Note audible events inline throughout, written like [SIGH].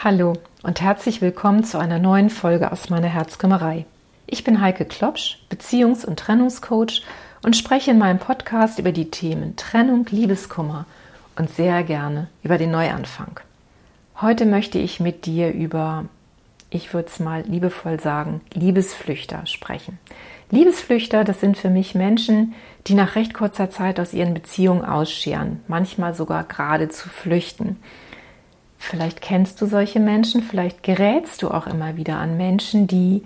Hallo und herzlich willkommen zu einer neuen Folge aus meiner Herzkümmerei. Ich bin Heike Klopsch, Beziehungs- und Trennungscoach und spreche in meinem Podcast über die Themen Trennung, Liebeskummer und sehr gerne über den Neuanfang. Heute möchte ich mit dir über, ich würde es mal liebevoll sagen, Liebesflüchter sprechen. Liebesflüchter, das sind für mich Menschen, die nach recht kurzer Zeit aus ihren Beziehungen ausscheren, manchmal sogar geradezu flüchten. Vielleicht kennst du solche Menschen, vielleicht gerätst du auch immer wieder an Menschen, die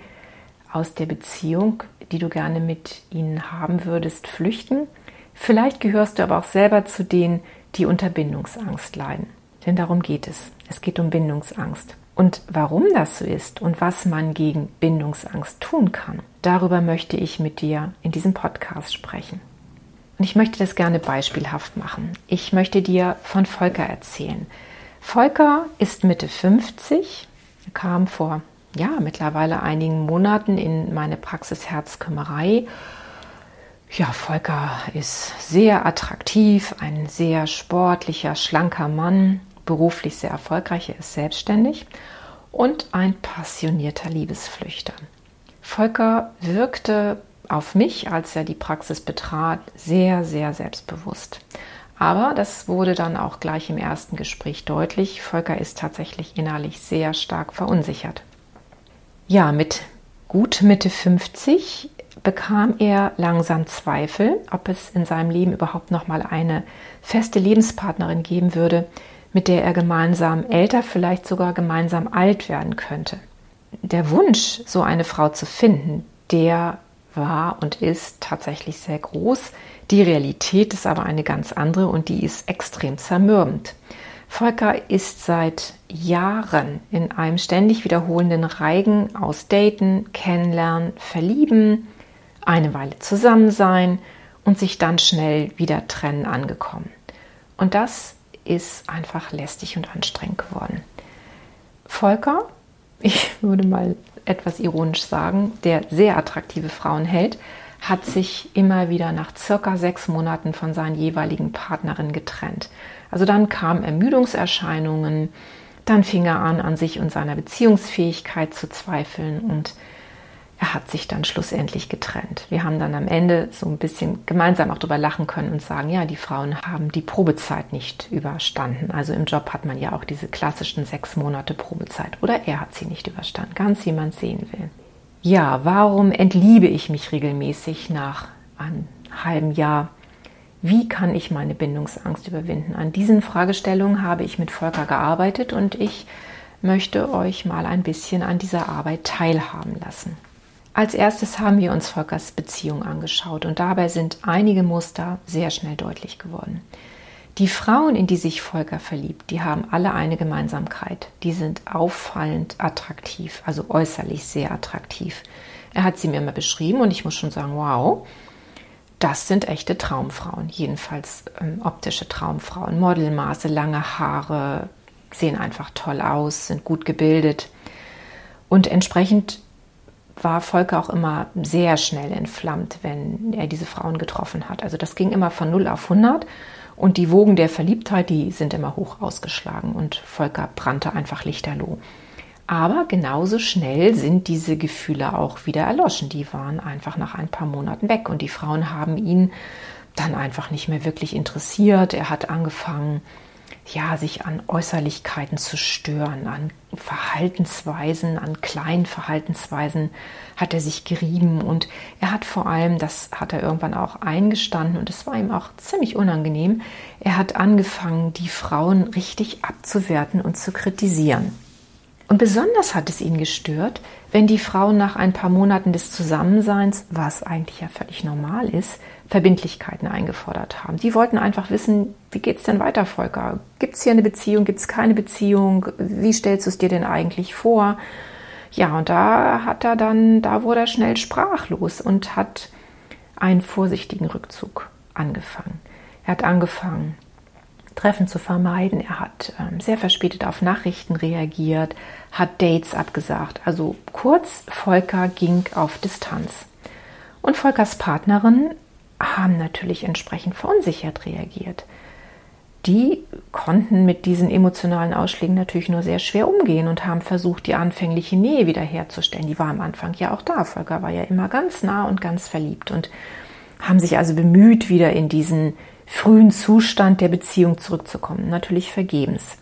aus der Beziehung, die du gerne mit ihnen haben würdest, flüchten. Vielleicht gehörst du aber auch selber zu denen, die unter Bindungsangst leiden. Denn darum geht es. Es geht um Bindungsangst. Und warum das so ist und was man gegen Bindungsangst tun kann, darüber möchte ich mit dir in diesem Podcast sprechen. Und ich möchte das gerne beispielhaft machen. Ich möchte dir von Volker erzählen. Volker ist Mitte 50, kam vor ja, mittlerweile einigen Monaten in meine Praxis Herzkümmerei. Ja, Volker ist sehr attraktiv, ein sehr sportlicher, schlanker Mann, beruflich sehr erfolgreich, er ist selbstständig und ein passionierter Liebesflüchter. Volker wirkte auf mich, als er die Praxis betrat, sehr, sehr selbstbewusst. Aber das wurde dann auch gleich im ersten Gespräch deutlich. Volker ist tatsächlich innerlich sehr stark verunsichert. Ja, mit gut Mitte 50 bekam er langsam Zweifel, ob es in seinem Leben überhaupt noch mal eine feste Lebenspartnerin geben würde, mit der er gemeinsam älter, vielleicht sogar gemeinsam alt werden könnte. Der Wunsch, so eine Frau zu finden, der war und ist tatsächlich sehr groß. Die Realität ist aber eine ganz andere und die ist extrem zermürbend. Volker ist seit Jahren in einem ständig wiederholenden Reigen aus Daten, Kennenlernen, Verlieben, eine Weile zusammen sein und sich dann schnell wieder trennen angekommen. Und das ist einfach lästig und anstrengend geworden. Volker, [LAUGHS] ich würde mal etwas ironisch sagen, der sehr attraktive Frauen hält, hat sich immer wieder nach circa sechs Monaten von seinen jeweiligen Partnerinnen getrennt. Also dann kamen Ermüdungserscheinungen, dann fing er an, an sich und seiner Beziehungsfähigkeit zu zweifeln und er hat sich dann schlussendlich getrennt. Wir haben dann am Ende so ein bisschen gemeinsam auch darüber lachen können und sagen, ja, die Frauen haben die Probezeit nicht überstanden. Also im Job hat man ja auch diese klassischen sechs Monate Probezeit. Oder er hat sie nicht überstanden, ganz wie man sehen will. Ja, warum entliebe ich mich regelmäßig nach einem halben Jahr? Wie kann ich meine Bindungsangst überwinden? An diesen Fragestellungen habe ich mit Volker gearbeitet und ich möchte euch mal ein bisschen an dieser Arbeit teilhaben lassen. Als erstes haben wir uns Volkers Beziehung angeschaut und dabei sind einige Muster sehr schnell deutlich geworden. Die Frauen, in die sich Volker verliebt, die haben alle eine Gemeinsamkeit. Die sind auffallend attraktiv, also äußerlich sehr attraktiv. Er hat sie mir mal beschrieben und ich muss schon sagen, wow, das sind echte Traumfrauen, jedenfalls ähm, optische Traumfrauen. Modelmaße, lange Haare, sehen einfach toll aus, sind gut gebildet. Und entsprechend war Volker auch immer sehr schnell entflammt, wenn er diese Frauen getroffen hat. Also das ging immer von 0 auf 100 und die Wogen der Verliebtheit, die sind immer hoch ausgeschlagen und Volker brannte einfach lichterloh. Aber genauso schnell sind diese Gefühle auch wieder erloschen. Die waren einfach nach ein paar Monaten weg und die Frauen haben ihn dann einfach nicht mehr wirklich interessiert. Er hat angefangen, ja, sich an Äußerlichkeiten zu stören, an Verhaltensweisen, an kleinen Verhaltensweisen hat er sich gerieben und er hat vor allem, das hat er irgendwann auch eingestanden und es war ihm auch ziemlich unangenehm, er hat angefangen, die Frauen richtig abzuwerten und zu kritisieren. Und besonders hat es ihn gestört, wenn die Frauen nach ein paar Monaten des Zusammenseins, was eigentlich ja völlig normal ist, Verbindlichkeiten eingefordert haben. Die wollten einfach wissen, wie geht es denn weiter, Volker? Gibt es hier eine Beziehung? Gibt es keine Beziehung? Wie stellst du es dir denn eigentlich vor? Ja, und da hat er dann, da wurde er schnell sprachlos und hat einen vorsichtigen Rückzug angefangen. Er hat angefangen, Treffen zu vermeiden. Er hat ähm, sehr verspätet auf Nachrichten reagiert, hat Dates abgesagt. Also kurz, Volker ging auf Distanz. Und Volkers Partnerin haben natürlich entsprechend verunsichert reagiert. die konnten mit diesen emotionalen Ausschlägen natürlich nur sehr schwer umgehen und haben versucht, die anfängliche Nähe wiederherzustellen. Die war am Anfang ja auch da. Volker war ja immer ganz nah und ganz verliebt und haben sich also bemüht, wieder in diesen frühen Zustand der Beziehung zurückzukommen. Natürlich vergebens.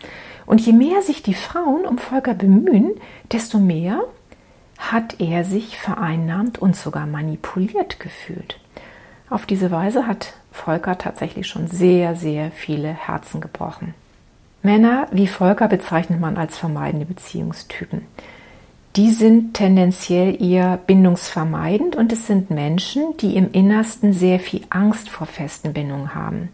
Und je mehr sich die Frauen um Volker bemühen, desto mehr hat er sich vereinnahmt und sogar manipuliert gefühlt. Auf diese Weise hat Volker tatsächlich schon sehr, sehr viele Herzen gebrochen. Männer wie Volker bezeichnet man als vermeidende Beziehungstypen. Die sind tendenziell eher bindungsvermeidend und es sind Menschen, die im Innersten sehr viel Angst vor festen Bindungen haben.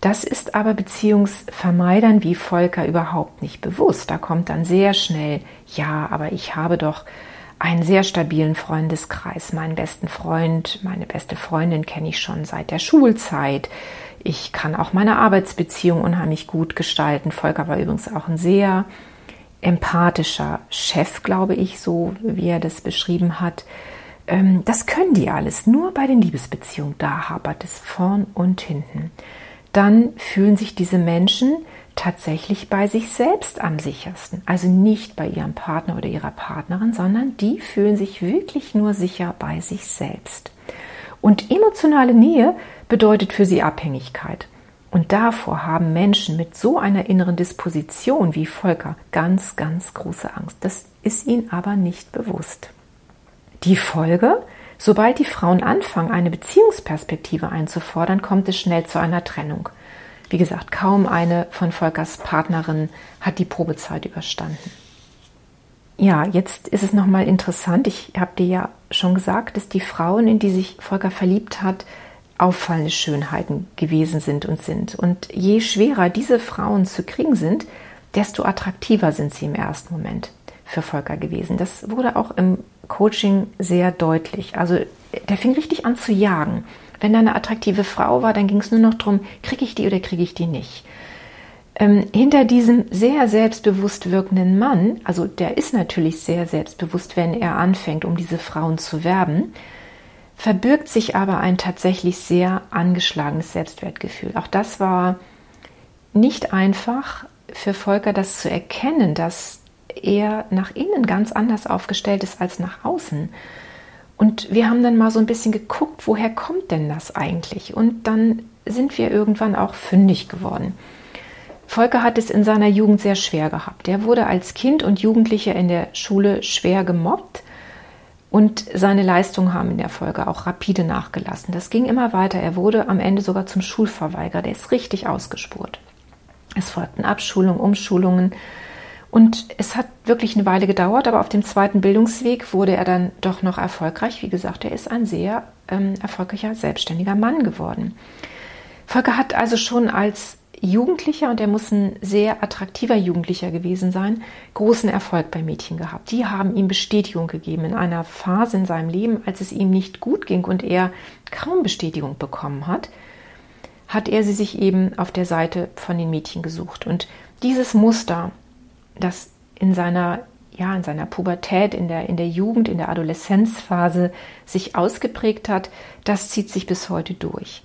Das ist aber Beziehungsvermeidern wie Volker überhaupt nicht bewusst. Da kommt dann sehr schnell, ja, aber ich habe doch einen sehr stabilen Freundeskreis. Meinen besten Freund, meine beste Freundin kenne ich schon seit der Schulzeit. Ich kann auch meine Arbeitsbeziehung unheimlich gut gestalten. Volker war übrigens auch ein sehr empathischer Chef, glaube ich, so wie er das beschrieben hat. Ähm, das können die alles. Nur bei den Liebesbeziehungen, da hapert es vorn und hinten. Dann fühlen sich diese Menschen tatsächlich bei sich selbst am sichersten. Also nicht bei ihrem Partner oder ihrer Partnerin, sondern die fühlen sich wirklich nur sicher bei sich selbst. Und emotionale Nähe bedeutet für sie Abhängigkeit. Und davor haben Menschen mit so einer inneren Disposition wie Volker ganz, ganz große Angst. Das ist ihnen aber nicht bewusst. Die Folge, sobald die Frauen anfangen, eine Beziehungsperspektive einzufordern, kommt es schnell zu einer Trennung. Wie gesagt, kaum eine von Volkers Partnerinnen hat die Probezeit überstanden. Ja, jetzt ist es nochmal interessant. Ich habe dir ja schon gesagt, dass die Frauen, in die sich Volker verliebt hat, auffallende Schönheiten gewesen sind und sind. Und je schwerer diese Frauen zu kriegen sind, desto attraktiver sind sie im ersten Moment für Volker gewesen. Das wurde auch im Coaching sehr deutlich. Also der fing richtig an zu jagen. Wenn da eine attraktive Frau war, dann ging es nur noch darum, kriege ich die oder kriege ich die nicht. Ähm, hinter diesem sehr selbstbewusst wirkenden Mann, also der ist natürlich sehr selbstbewusst, wenn er anfängt, um diese Frauen zu werben, verbirgt sich aber ein tatsächlich sehr angeschlagenes Selbstwertgefühl. Auch das war nicht einfach für Volker, das zu erkennen, dass er nach innen ganz anders aufgestellt ist als nach außen. Und wir haben dann mal so ein bisschen geguckt, woher kommt denn das eigentlich? Und dann sind wir irgendwann auch fündig geworden. Volker hat es in seiner Jugend sehr schwer gehabt. Er wurde als Kind und Jugendlicher in der Schule schwer gemobbt und seine Leistungen haben in der Folge auch rapide nachgelassen. Das ging immer weiter. Er wurde am Ende sogar zum Schulverweigerer. Der ist richtig ausgespurt. Es folgten Abschulungen, Umschulungen und es hat wirklich eine Weile gedauert, aber auf dem zweiten Bildungsweg wurde er dann doch noch erfolgreich. Wie gesagt, er ist ein sehr ähm, erfolgreicher, selbstständiger Mann geworden. Volker hat also schon als Jugendlicher, und er muss ein sehr attraktiver Jugendlicher gewesen sein, großen Erfolg bei Mädchen gehabt. Die haben ihm Bestätigung gegeben in einer Phase in seinem Leben, als es ihm nicht gut ging und er kaum Bestätigung bekommen hat, hat er sie sich eben auf der Seite von den Mädchen gesucht. Und dieses Muster das in seiner ja, in seiner Pubertät, in der, in der Jugend, in der Adoleszenzphase sich ausgeprägt hat, das zieht sich bis heute durch.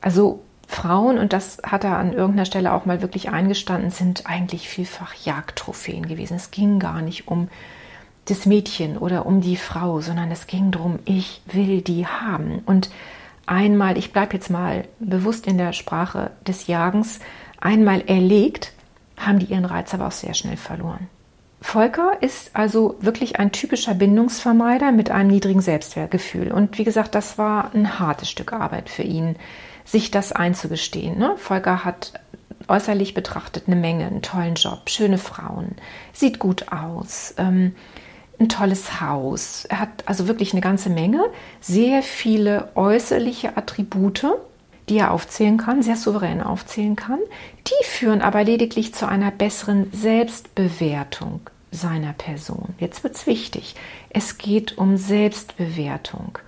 Also Frauen, und das hat er an irgendeiner Stelle auch mal wirklich eingestanden, sind eigentlich vielfach Jagdtrophäen gewesen. Es ging gar nicht um das Mädchen oder um die Frau, sondern es ging darum, ich will die haben. Und einmal, ich bleibe jetzt mal bewusst in der Sprache des Jagens, einmal erlegt, haben die ihren Reiz aber auch sehr schnell verloren. Volker ist also wirklich ein typischer Bindungsvermeider mit einem niedrigen Selbstwertgefühl. Und wie gesagt, das war ein hartes Stück Arbeit für ihn, sich das einzugestehen. Ne? Volker hat äußerlich betrachtet eine Menge, einen tollen Job, schöne Frauen, sieht gut aus, ähm, ein tolles Haus. Er hat also wirklich eine ganze Menge, sehr viele äußerliche Attribute, die er aufzählen kann, sehr souverän aufzählen kann. Die führen aber lediglich zu einer besseren Selbstbewertung seiner Person. Jetzt wird es wichtig. Es geht um Selbstbewertung.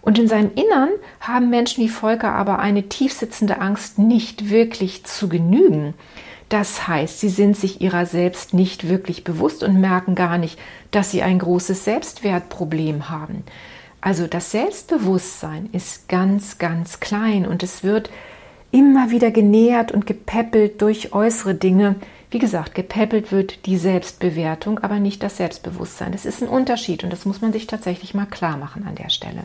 Und in seinem Innern haben Menschen wie Volker aber eine tiefsitzende Angst, nicht wirklich zu genügen. Das heißt, sie sind sich ihrer selbst nicht wirklich bewusst und merken gar nicht, dass sie ein großes Selbstwertproblem haben. Also das Selbstbewusstsein ist ganz, ganz klein und es wird immer wieder genährt und gepäppelt durch äußere Dinge. Wie gesagt, gepäppelt wird die Selbstbewertung, aber nicht das Selbstbewusstsein. Das ist ein Unterschied und das muss man sich tatsächlich mal klar machen an der Stelle.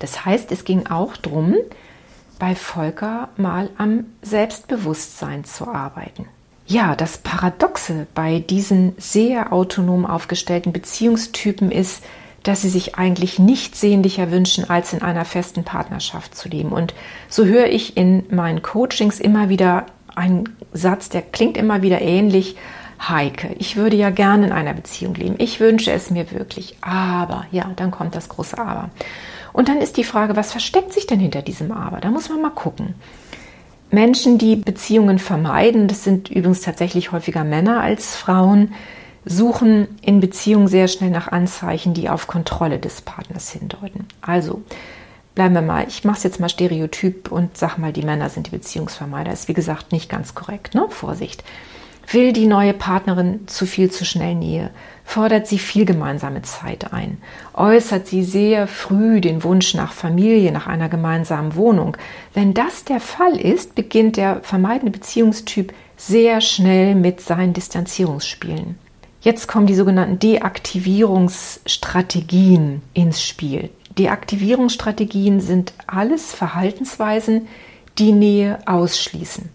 Das heißt, es ging auch darum, bei Volker mal am Selbstbewusstsein zu arbeiten. Ja, das Paradoxe bei diesen sehr autonom aufgestellten Beziehungstypen ist, dass sie sich eigentlich nicht sehnlicher wünschen, als in einer festen Partnerschaft zu leben. Und so höre ich in meinen Coachings immer wieder einen Satz, der klingt immer wieder ähnlich. Heike, ich würde ja gerne in einer Beziehung leben. Ich wünsche es mir wirklich. Aber, ja, dann kommt das große Aber. Und dann ist die Frage, was versteckt sich denn hinter diesem Aber? Da muss man mal gucken. Menschen, die Beziehungen vermeiden, das sind übrigens tatsächlich häufiger Männer als Frauen, suchen in Beziehungen sehr schnell nach Anzeichen, die auf Kontrolle des Partners hindeuten. Also bleiben wir mal, ich mache es jetzt mal stereotyp und sag mal, die Männer sind die Beziehungsvermeider. Ist wie gesagt nicht ganz korrekt, ne? Vorsicht. Will die neue Partnerin zu viel zu schnell Nähe? Fordert sie viel gemeinsame Zeit ein? Äußert sie sehr früh den Wunsch nach Familie, nach einer gemeinsamen Wohnung? Wenn das der Fall ist, beginnt der vermeidende Beziehungstyp sehr schnell mit seinen Distanzierungsspielen. Jetzt kommen die sogenannten Deaktivierungsstrategien ins Spiel. Deaktivierungsstrategien sind alles Verhaltensweisen, die Nähe ausschließen.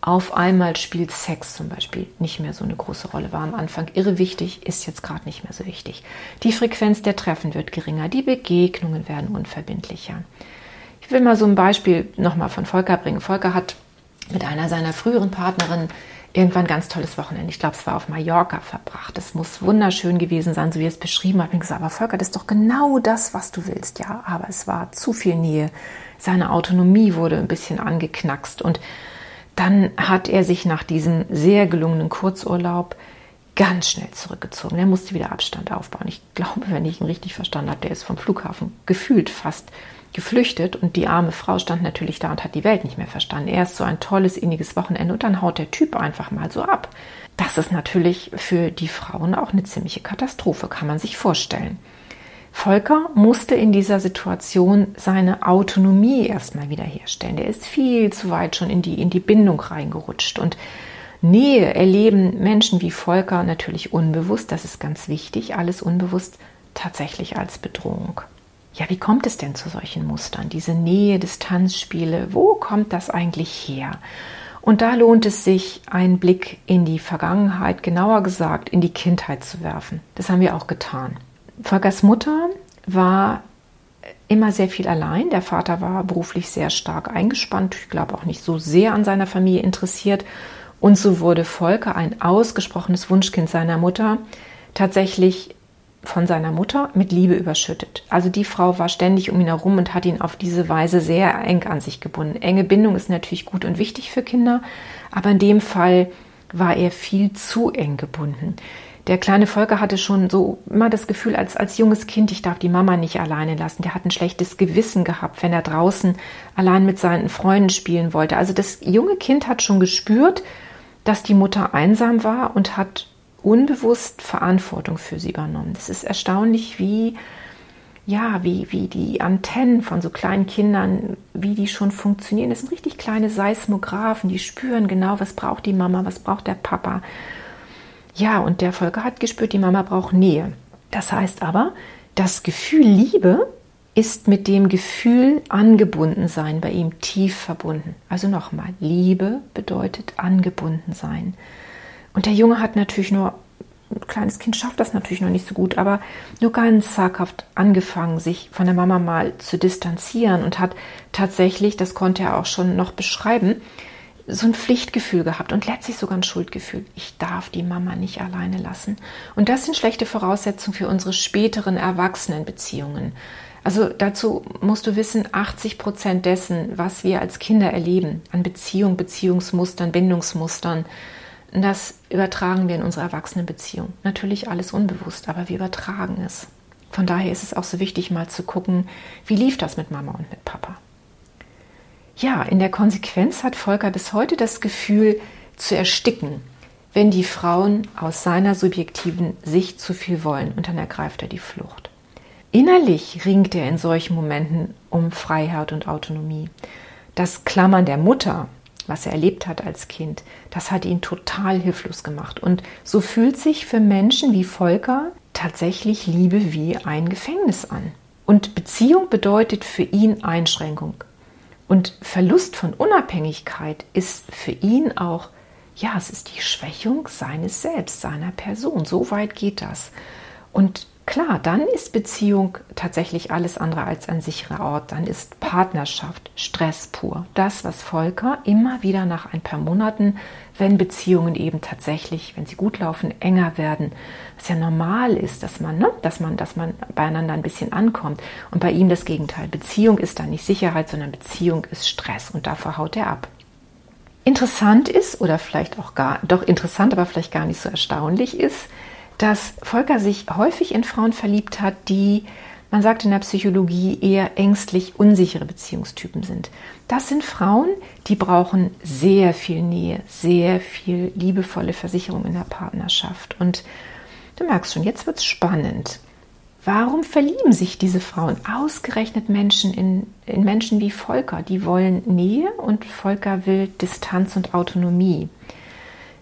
Auf einmal spielt Sex zum Beispiel nicht mehr so eine große Rolle. War am Anfang irre wichtig, ist jetzt gerade nicht mehr so wichtig. Die Frequenz der Treffen wird geringer, die Begegnungen werden unverbindlicher. Ich will mal so ein Beispiel nochmal von Volker bringen. Volker hat mit einer seiner früheren Partnerinnen irgendwann ganz tolles Wochenende. Ich glaube, es war auf Mallorca verbracht. Es muss wunderschön gewesen sein, so wie es beschrieben hat. Ich habe gesagt, aber Volker, das ist doch genau das, was du willst. Ja, aber es war zu viel Nähe. Seine Autonomie wurde ein bisschen angeknackst. Und dann hat er sich nach diesem sehr gelungenen Kurzurlaub ganz schnell zurückgezogen. Er musste wieder Abstand aufbauen. Ich glaube, wenn ich ihn richtig verstanden habe, der ist vom Flughafen gefühlt fast geflüchtet und die arme Frau stand natürlich da und hat die Welt nicht mehr verstanden. Erst so ein tolles, inniges Wochenende und dann haut der Typ einfach mal so ab. Das ist natürlich für die Frauen auch eine ziemliche Katastrophe, kann man sich vorstellen. Volker musste in dieser Situation seine Autonomie erstmal wiederherstellen. Der ist viel zu weit schon in die, in die Bindung reingerutscht. Und Nähe erleben Menschen wie Volker natürlich unbewusst, das ist ganz wichtig, alles unbewusst tatsächlich als Bedrohung. Ja, wie kommt es denn zu solchen Mustern? Diese Nähe-Distanzspiele, wo kommt das eigentlich her? Und da lohnt es sich, einen Blick in die Vergangenheit, genauer gesagt in die Kindheit zu werfen. Das haben wir auch getan. Volkers Mutter war immer sehr viel allein. Der Vater war beruflich sehr stark eingespannt, ich glaube auch nicht so sehr an seiner Familie interessiert. Und so wurde Volker ein ausgesprochenes Wunschkind seiner Mutter. Tatsächlich von seiner Mutter mit Liebe überschüttet. Also die Frau war ständig um ihn herum und hat ihn auf diese Weise sehr eng an sich gebunden. Enge Bindung ist natürlich gut und wichtig für Kinder, aber in dem Fall war er viel zu eng gebunden. Der kleine Volker hatte schon so immer das Gefühl, als, als junges Kind, ich darf die Mama nicht alleine lassen. Der hat ein schlechtes Gewissen gehabt, wenn er draußen allein mit seinen Freunden spielen wollte. Also das junge Kind hat schon gespürt, dass die Mutter einsam war und hat unbewusst Verantwortung für sie übernommen. Das ist erstaunlich, wie, ja, wie, wie die Antennen von so kleinen Kindern, wie die schon funktionieren. Das sind richtig kleine Seismographen, die spüren genau, was braucht die Mama, was braucht der Papa. Ja, und der Volker hat gespürt, die Mama braucht Nähe. Das heißt aber, das Gefühl Liebe ist mit dem Gefühl angebunden sein bei ihm tief verbunden. Also nochmal, Liebe bedeutet angebunden sein. Und der Junge hat natürlich nur, ein kleines Kind schafft das natürlich noch nicht so gut, aber nur ganz zaghaft angefangen, sich von der Mama mal zu distanzieren und hat tatsächlich, das konnte er auch schon noch beschreiben, so ein Pflichtgefühl gehabt und letztlich sogar ein Schuldgefühl. Ich darf die Mama nicht alleine lassen. Und das sind schlechte Voraussetzungen für unsere späteren Erwachsenenbeziehungen. Also dazu musst du wissen, 80 Prozent dessen, was wir als Kinder erleben, an Beziehung, Beziehungsmustern, Bindungsmustern, das übertragen wir in unsere Erwachsenenbeziehung. Natürlich alles unbewusst, aber wir übertragen es. Von daher ist es auch so wichtig, mal zu gucken, wie lief das mit Mama und mit Papa. Ja, in der Konsequenz hat Volker bis heute das Gefühl zu ersticken, wenn die Frauen aus seiner subjektiven Sicht zu viel wollen und dann ergreift er die Flucht. Innerlich ringt er in solchen Momenten um Freiheit und Autonomie. das Klammern der Mutter, was er erlebt hat als Kind, das hat ihn total hilflos gemacht. Und so fühlt sich für Menschen wie Volker tatsächlich Liebe wie ein Gefängnis an. Und Beziehung bedeutet für ihn Einschränkung. Und Verlust von Unabhängigkeit ist für ihn auch, ja, es ist die Schwächung seines Selbst, seiner Person. So weit geht das. Und Klar, dann ist Beziehung tatsächlich alles andere als ein sicherer Ort. Dann ist Partnerschaft Stress pur. Das, was Volker immer wieder nach ein paar Monaten, wenn Beziehungen eben tatsächlich, wenn sie gut laufen, enger werden, was ja normal ist, dass man, ne, dass man, dass man beieinander ein bisschen ankommt. Und bei ihm das Gegenteil. Beziehung ist dann nicht Sicherheit, sondern Beziehung ist Stress und davor haut er ab. Interessant ist, oder vielleicht auch gar, doch interessant, aber vielleicht gar nicht so erstaunlich ist, dass Volker sich häufig in Frauen verliebt hat, die, man sagt in der Psychologie, eher ängstlich unsichere Beziehungstypen sind. Das sind Frauen, die brauchen sehr viel Nähe, sehr viel liebevolle Versicherung in der Partnerschaft. Und du merkst schon, jetzt wird es spannend. Warum verlieben sich diese Frauen ausgerechnet Menschen in, in Menschen wie Volker? Die wollen Nähe und Volker will Distanz und Autonomie.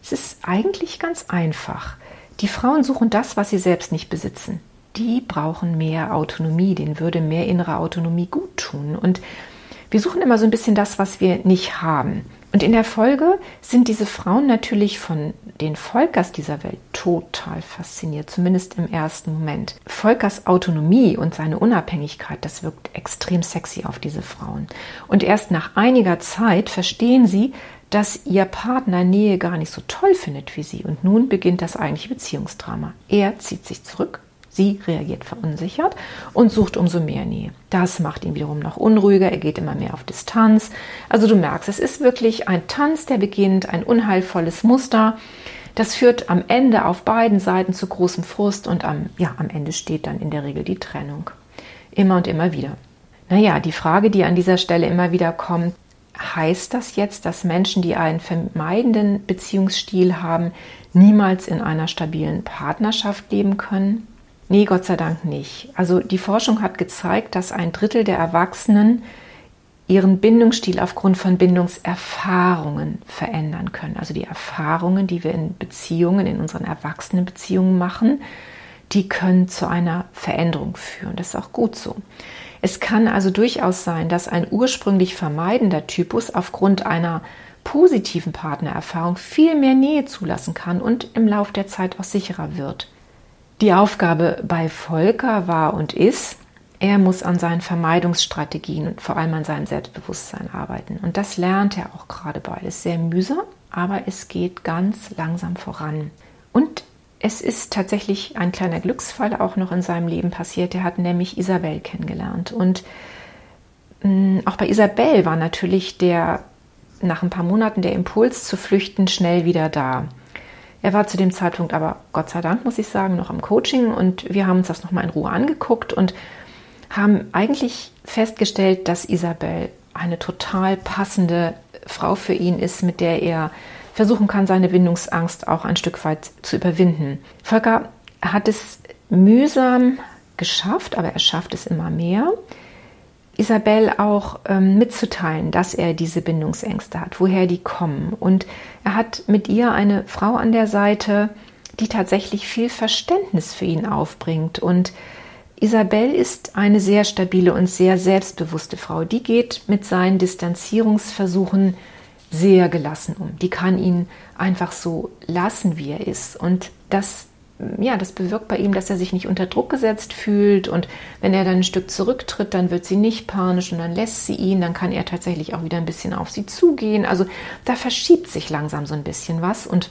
Es ist eigentlich ganz einfach. Die Frauen suchen das, was sie selbst nicht besitzen. Die brauchen mehr Autonomie, denen würde mehr innere Autonomie gut tun. Und wir suchen immer so ein bisschen das, was wir nicht haben. Und in der Folge sind diese Frauen natürlich von den Volkers dieser Welt total fasziniert, zumindest im ersten Moment. Volkers Autonomie und seine Unabhängigkeit, das wirkt extrem sexy auf diese Frauen. Und erst nach einiger Zeit verstehen sie, dass ihr Partner Nähe gar nicht so toll findet wie sie. Und nun beginnt das eigentliche Beziehungsdrama. Er zieht sich zurück, sie reagiert verunsichert und sucht umso mehr Nähe. Das macht ihn wiederum noch unruhiger, er geht immer mehr auf Distanz. Also du merkst, es ist wirklich ein Tanz, der beginnt, ein unheilvolles Muster. Das führt am Ende auf beiden Seiten zu großem Frust und am, ja, am Ende steht dann in der Regel die Trennung. Immer und immer wieder. Naja, die Frage, die an dieser Stelle immer wieder kommt, heißt das jetzt, dass Menschen, die einen vermeidenden Beziehungsstil haben, niemals in einer stabilen Partnerschaft leben können? Nee, Gott sei Dank nicht. Also die Forschung hat gezeigt, dass ein Drittel der Erwachsenen ihren Bindungsstil aufgrund von Bindungserfahrungen verändern können. Also die Erfahrungen, die wir in Beziehungen, in unseren Erwachsenenbeziehungen machen, die können zu einer Veränderung führen. Das ist auch gut so. Es kann also durchaus sein, dass ein ursprünglich vermeidender Typus aufgrund einer positiven Partnererfahrung viel mehr Nähe zulassen kann und im Lauf der Zeit auch sicherer wird. Die Aufgabe bei Volker war und ist, er muss an seinen Vermeidungsstrategien und vor allem an seinem Selbstbewusstsein arbeiten. Und das lernt er auch gerade beides sehr mühsam, aber es geht ganz langsam voran. Und es ist tatsächlich ein kleiner Glücksfall auch noch in seinem Leben passiert. Er hat nämlich Isabel kennengelernt. Und mm, auch bei Isabel war natürlich der nach ein paar Monaten der Impuls zu flüchten schnell wieder da. Er war zu dem Zeitpunkt aber, Gott sei Dank, muss ich sagen, noch am Coaching und wir haben uns das nochmal in Ruhe angeguckt und haben eigentlich festgestellt, dass Isabel eine total passende Frau für ihn ist, mit der er versuchen kann, seine Bindungsangst auch ein Stück weit zu überwinden. Volker hat es mühsam geschafft, aber er schafft es immer mehr, Isabel auch ähm, mitzuteilen, dass er diese Bindungsängste hat, woher die kommen. Und er hat mit ihr eine Frau an der Seite, die tatsächlich viel Verständnis für ihn aufbringt. Und Isabel ist eine sehr stabile und sehr selbstbewusste Frau. Die geht mit seinen Distanzierungsversuchen sehr gelassen um. Die kann ihn einfach so lassen, wie er ist. Und das, ja, das bewirkt bei ihm, dass er sich nicht unter Druck gesetzt fühlt. Und wenn er dann ein Stück zurücktritt, dann wird sie nicht panisch und dann lässt sie ihn. Dann kann er tatsächlich auch wieder ein bisschen auf sie zugehen. Also da verschiebt sich langsam so ein bisschen was. Und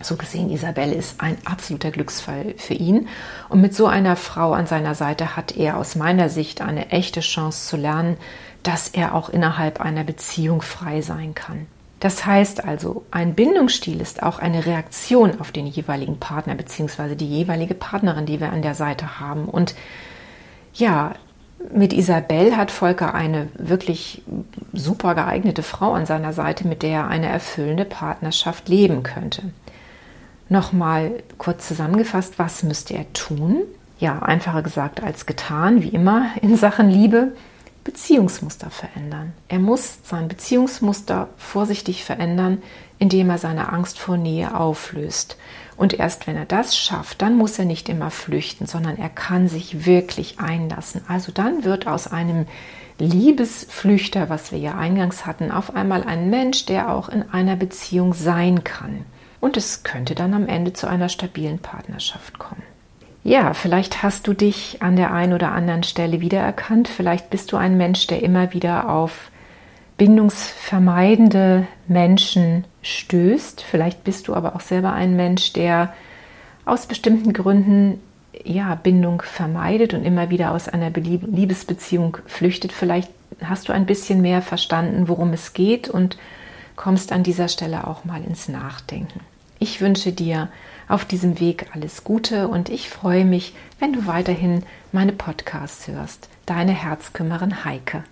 so gesehen, Isabelle ist ein absoluter Glücksfall für ihn. Und mit so einer Frau an seiner Seite hat er aus meiner Sicht eine echte Chance zu lernen, dass er auch innerhalb einer Beziehung frei sein kann. Das heißt also, ein Bindungsstil ist auch eine Reaktion auf den jeweiligen Partner bzw. die jeweilige Partnerin, die wir an der Seite haben. Und ja, mit Isabel hat Volker eine wirklich super geeignete Frau an seiner Seite, mit der er eine erfüllende Partnerschaft leben könnte. Nochmal kurz zusammengefasst, was müsste er tun? Ja, einfacher gesagt als getan, wie immer in Sachen Liebe Beziehungsmuster verändern. Er muss sein Beziehungsmuster vorsichtig verändern, indem er seine Angst vor Nähe auflöst. Und erst wenn er das schafft, dann muss er nicht immer flüchten, sondern er kann sich wirklich einlassen. Also dann wird aus einem Liebesflüchter, was wir ja eingangs hatten, auf einmal ein Mensch, der auch in einer Beziehung sein kann. Und es könnte dann am Ende zu einer stabilen Partnerschaft kommen. Ja, vielleicht hast du dich an der einen oder anderen Stelle wiedererkannt. Vielleicht bist du ein Mensch, der immer wieder auf bindungsvermeidende Menschen stößt. Vielleicht bist du aber auch selber ein Mensch, der aus bestimmten Gründen ja, Bindung vermeidet und immer wieder aus einer Liebesbeziehung flüchtet. Vielleicht hast du ein bisschen mehr verstanden, worum es geht und kommst an dieser Stelle auch mal ins Nachdenken. Ich wünsche dir auf diesem Weg alles Gute und ich freue mich, wenn du weiterhin meine Podcasts hörst. Deine Herzkümmerin Heike.